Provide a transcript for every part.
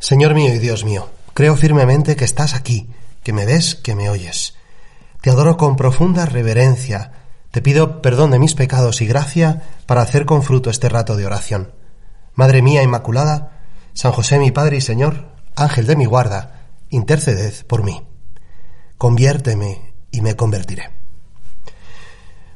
Señor mío y Dios mío, creo firmemente que estás aquí, que me ves, que me oyes. Te adoro con profunda reverencia. Te pido perdón de mis pecados y gracia para hacer con fruto este rato de oración. Madre mía Inmaculada, San José mi Padre y Señor, Ángel de mi guarda, interceded por mí. Conviérteme y me convertiré.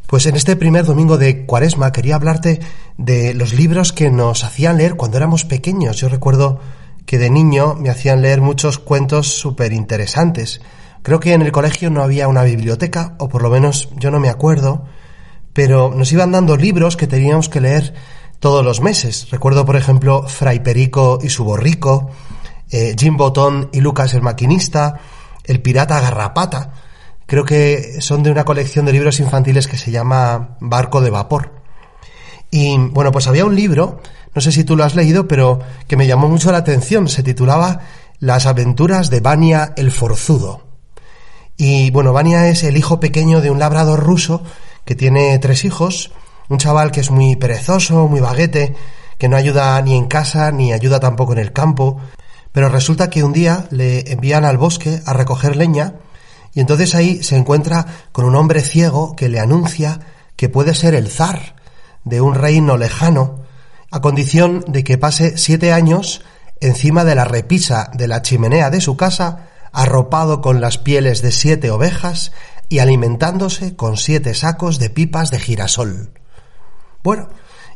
Pues en este primer domingo de Cuaresma quería hablarte de los libros que nos hacían leer cuando éramos pequeños. Yo recuerdo que de niño me hacían leer muchos cuentos súper interesantes. Creo que en el colegio no había una biblioteca, o por lo menos yo no me acuerdo, pero nos iban dando libros que teníamos que leer todos los meses. Recuerdo, por ejemplo, Fray Perico y su borrico, eh, Jim Botón y Lucas el maquinista, El pirata garrapata. Creo que son de una colección de libros infantiles que se llama Barco de Vapor. Y bueno, pues había un libro, no sé si tú lo has leído, pero que me llamó mucho la atención. Se titulaba Las aventuras de Vania el Forzudo. Y bueno, Vania es el hijo pequeño de un labrador ruso que tiene tres hijos, un chaval que es muy perezoso, muy baguete, que no ayuda ni en casa ni ayuda tampoco en el campo, pero resulta que un día le envían al bosque a recoger leña y entonces ahí se encuentra con un hombre ciego que le anuncia que puede ser el zar, de un reino lejano, a condición de que pase siete años encima de la repisa de la chimenea de su casa, arropado con las pieles de siete ovejas y alimentándose con siete sacos de pipas de girasol. Bueno,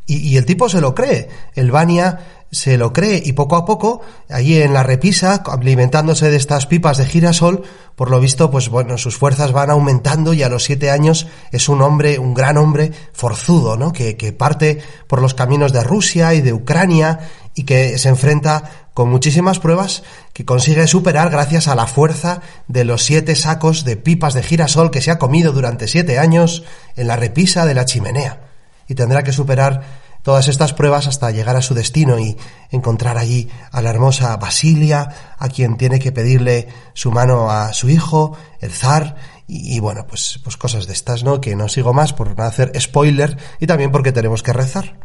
y, el tipo se lo cree. El Vania se lo cree y poco a poco, allí en la repisa, alimentándose de estas pipas de girasol, por lo visto, pues bueno, sus fuerzas van aumentando y a los siete años es un hombre, un gran hombre forzudo, ¿no? Que, que parte por los caminos de Rusia y de Ucrania y que se enfrenta con muchísimas pruebas que consigue superar gracias a la fuerza de los siete sacos de pipas de girasol que se ha comido durante siete años en la repisa de la chimenea. Y tendrá que superar todas estas pruebas hasta llegar a su destino y encontrar allí a la hermosa Basilia, a quien tiene que pedirle su mano a su hijo, el zar, y, bueno, pues, pues cosas de estas, ¿no? Que no sigo más por no hacer spoiler y también porque tenemos que rezar.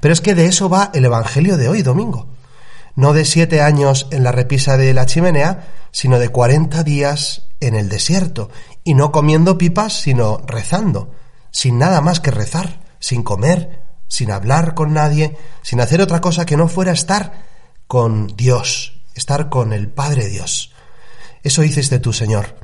Pero es que de eso va el Evangelio de hoy, domingo. No de siete años en la repisa de la chimenea, sino de cuarenta días en el desierto, y no comiendo pipas, sino rezando, sin nada más que rezar, sin comer, sin hablar con nadie, sin hacer otra cosa que no fuera estar con Dios, estar con el Padre Dios. Eso hiciste tú, Señor.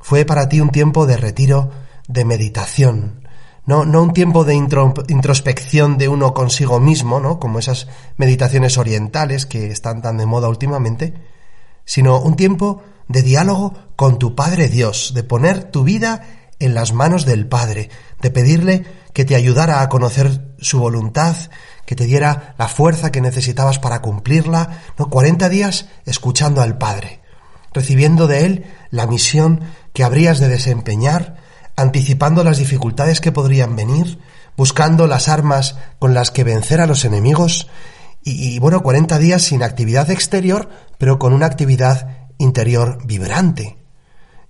Fue para ti un tiempo de retiro, de meditación, no, no un tiempo de introspección de uno consigo mismo, ¿no? Como esas meditaciones orientales que están tan de moda últimamente, sino un tiempo de diálogo con tu Padre Dios, de poner tu vida en las manos del Padre, de pedirle que te ayudara a conocer su voluntad, que te diera la fuerza que necesitabas para cumplirla, no 40 días escuchando al Padre, recibiendo de él la misión que habrías de desempeñar, anticipando las dificultades que podrían venir, buscando las armas con las que vencer a los enemigos, y, y bueno, 40 días sin actividad exterior, pero con una actividad interior vibrante.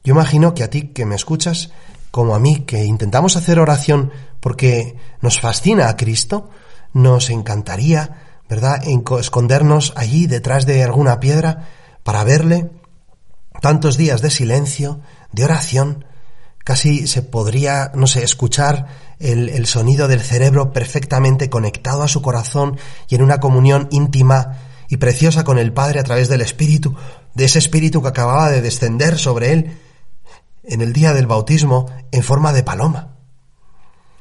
Yo imagino que a ti que me escuchas como a mí, que intentamos hacer oración porque nos fascina a Cristo, nos encantaría, ¿verdad?, escondernos allí detrás de alguna piedra para verle, tantos días de silencio, de oración, casi se podría, no sé, escuchar el, el, sonido del cerebro perfectamente conectado a su corazón y en una comunión íntima y preciosa con el Padre a través del Espíritu, de ese Espíritu que acababa de descender sobre él en el día del bautismo en forma de paloma.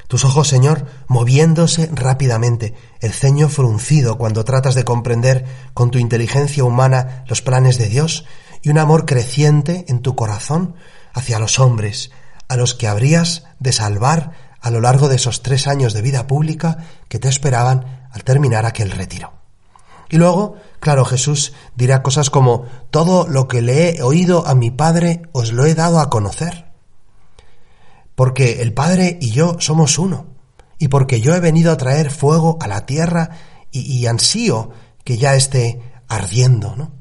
Tus ojos, Señor, moviéndose rápidamente, el ceño fruncido cuando tratas de comprender con tu inteligencia humana los planes de Dios y un amor creciente en tu corazón hacia los hombres, a los que habrías de salvar a lo largo de esos tres años de vida pública que te esperaban al terminar aquel retiro. Y luego, claro, Jesús dirá cosas como, todo lo que le he oído a mi Padre os lo he dado a conocer. Porque el Padre y yo somos uno, y porque yo he venido a traer fuego a la tierra y, ansío que ya esté ardiendo, ¿no?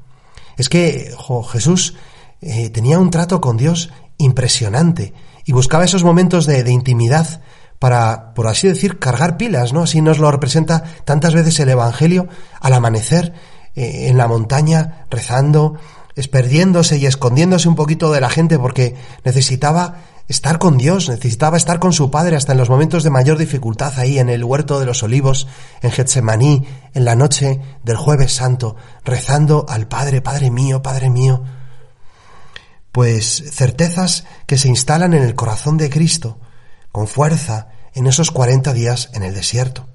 Es que Jesús eh, tenía un trato con Dios impresionante y buscaba esos momentos de, de intimidad para, por así decir, cargar pilas, ¿no? Así nos lo representa tantas veces el Evangelio al amanecer, en la montaña rezando, perdiéndose y escondiéndose un poquito de la gente porque necesitaba estar con Dios, necesitaba estar con su Padre hasta en los momentos de mayor dificultad ahí en el huerto de los olivos, en Getsemaní, en la noche del jueves santo, rezando al Padre, Padre mío, Padre mío. Pues certezas que se instalan en el corazón de Cristo, con fuerza, en esos cuarenta días en el desierto.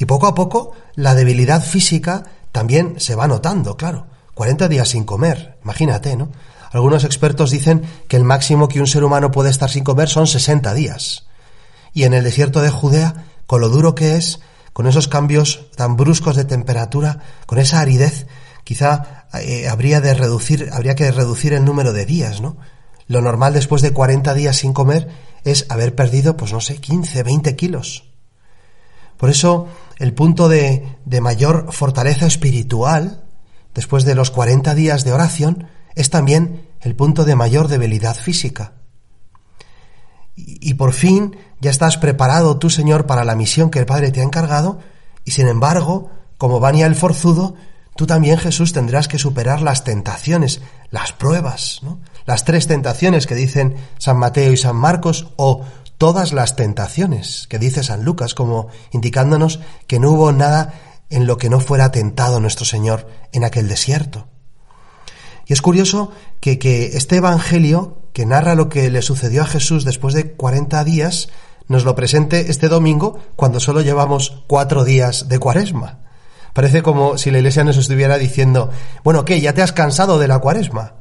Y poco a poco la debilidad física también se va notando, claro. 40 días sin comer, imagínate, ¿no? Algunos expertos dicen que el máximo que un ser humano puede estar sin comer son 60 días. Y en el desierto de Judea, con lo duro que es, con esos cambios tan bruscos de temperatura, con esa aridez, quizá eh, habría de reducir, habría que reducir el número de días, ¿no? Lo normal después de 40 días sin comer es haber perdido, pues no sé, 15, 20 kilos. Por eso, el punto de, de mayor fortaleza espiritual, después de los 40 días de oración, es también el punto de mayor debilidad física. Y, por fin ya estás preparado tú, Señor, para la misión que el Padre te ha encargado, y sin embargo, como Vania el forzudo, tú también, Jesús, tendrás que superar las tentaciones, las pruebas, ¿no? las tres tentaciones que dicen San Mateo y San Marcos, o todas las tentaciones que dice San Lucas, como indicándonos que no hubo nada en lo que no fuera tentado nuestro Señor en aquel desierto. Y es curioso que, que este Evangelio, que narra lo que le sucedió a Jesús después de 40 días, nos lo presente este domingo cuando solo llevamos cuatro días de cuaresma. Parece como si la Iglesia nos estuviera diciendo, bueno, ¿qué? ¿Ya te has cansado de la cuaresma?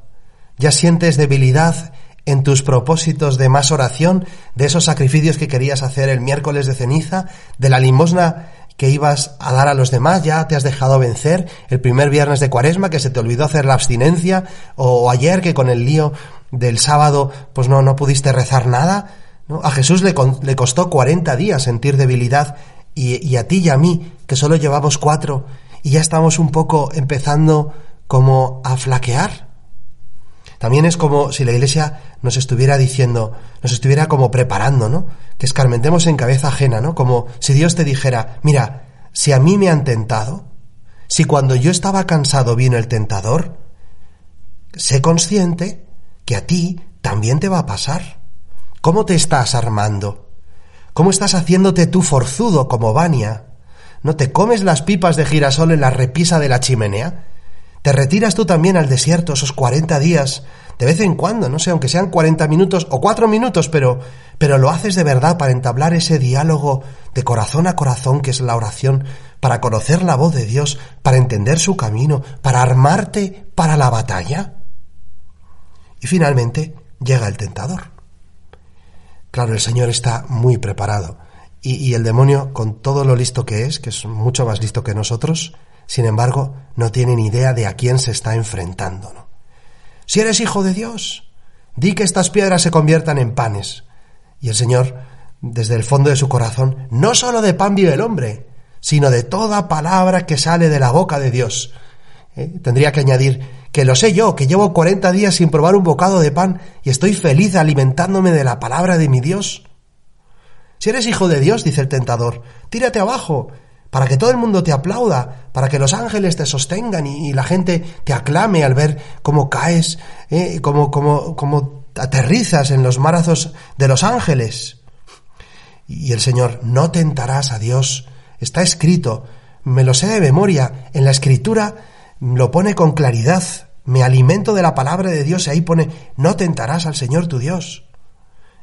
¿Ya sientes debilidad en tus propósitos de más oración, de esos sacrificios que querías hacer el miércoles de ceniza, de la limosna que ibas a dar a los demás, ya te has dejado vencer el primer viernes de cuaresma, que se te olvidó hacer la abstinencia, o ayer que con el lío del sábado, pues no, no pudiste rezar nada. A Jesús le, le costó 40 días sentir debilidad y, y a ti y a mí, que solo llevamos cuatro, y ya estamos un poco empezando como a flaquear. También es como si la Iglesia nos estuviera diciendo, nos estuviera como preparando, ¿no? Que escarmentemos en cabeza ajena, ¿no? Como si Dios te dijera, mira, si a mí me han tentado, si cuando yo estaba cansado vino el tentador, sé consciente que a ti también te va a pasar. ¿Cómo te estás armando? ¿Cómo estás haciéndote tú forzudo como Vania? ¿No te comes las pipas de girasol en la repisa de la chimenea? ¿Te retiras tú también al desierto esos 40 días, de vez en cuando, no sé, aunque sean 40 minutos o 4 minutos, pero, pero lo haces de verdad para entablar ese diálogo de corazón a corazón que es la oración, para conocer la voz de Dios, para entender su camino, para armarte para la batalla? Y finalmente llega el tentador. Claro, el Señor está muy preparado. Y, y el demonio, con todo lo listo que es, que es mucho más listo que nosotros, sin embargo, no tienen idea de a quién se está enfrentando. ¿no? Si eres hijo de Dios, di que estas piedras se conviertan en panes. Y el Señor, desde el fondo de su corazón, no solo de pan vive el hombre, sino de toda palabra que sale de la boca de Dios. ¿Eh? Tendría que añadir que lo sé yo, que llevo cuarenta días sin probar un bocado de pan y estoy feliz alimentándome de la palabra de mi Dios. Si eres hijo de Dios, dice el tentador, tírate abajo para que todo el mundo te aplauda, para que los ángeles te sostengan y, la gente te aclame al ver cómo caes, eh, cómo, cómo, cómo aterrizas en los marazos de los ángeles. Y el Señor, no tentarás a Dios. Está escrito, me lo sé de memoria, en la escritura lo pone con claridad, me alimento de la palabra de Dios y ahí pone, no tentarás al Señor tu Dios.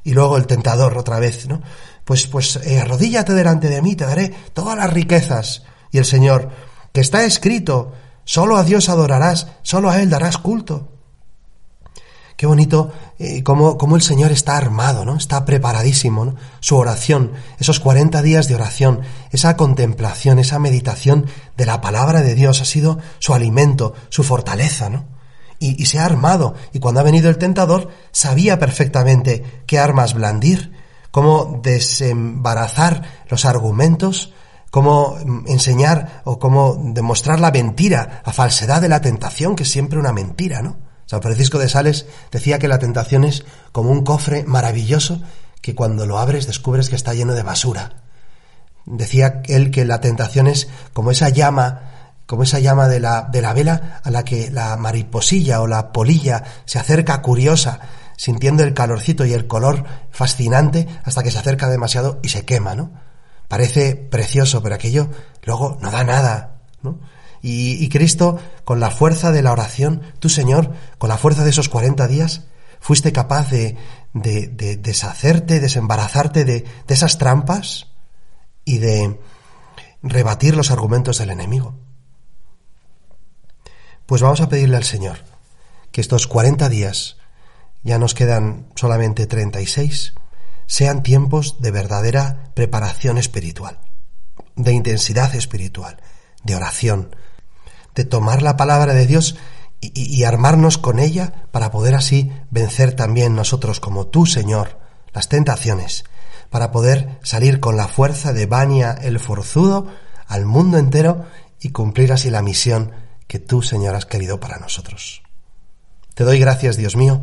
Y luego el tentador otra vez, ¿no? Pues, pues eh, arrodíllate delante de mí, te daré todas las riquezas. Y el Señor, que está escrito, solo a Dios adorarás, solo a Él darás culto. Qué bonito eh, cómo, cómo, el Señor está armado, ¿no? Está preparadísimo. Su oración, esos 40 días de oración, esa contemplación, esa meditación de la palabra de Dios ha sido su alimento, su fortaleza, ¿no? Y se ha armado, y cuando ha venido el tentador, sabía perfectamente qué armas blandir, cómo desembarazar los argumentos, cómo enseñar o cómo demostrar la mentira, la falsedad de la tentación, que es siempre una mentira, ¿no? San Francisco de Sales decía que la tentación es como un cofre maravilloso que cuando lo abres descubres que está lleno de basura. Decía él que la tentación es como esa llama como esa llama de la, de la vela a la que la mariposilla o la polilla se acerca curiosa, sintiendo el calorcito y el color fascinante hasta que se acerca demasiado y se quema, ¿no? Parece precioso, pero aquello luego no da nada, ¿no? Y, Cristo, con la fuerza de la oración, tú Señor, con la fuerza de esos 40 días, fuiste capaz de, de, de deshacerte, desembarazarte de, de esas trampas y de rebatir los argumentos del enemigo. Pues vamos a pedirle al Señor que estos 40 días, ya nos quedan solamente 36, sean tiempos de verdadera preparación espiritual, de intensidad espiritual, de oración, de tomar la palabra de Dios y, armarnos con ella para poder así vencer también nosotros como tú, Señor, las tentaciones, para poder salir con la fuerza de Bania el forzudo al mundo entero y cumplir así la misión que tú, Señor, has querido para nosotros. Te doy gracias, Dios mío,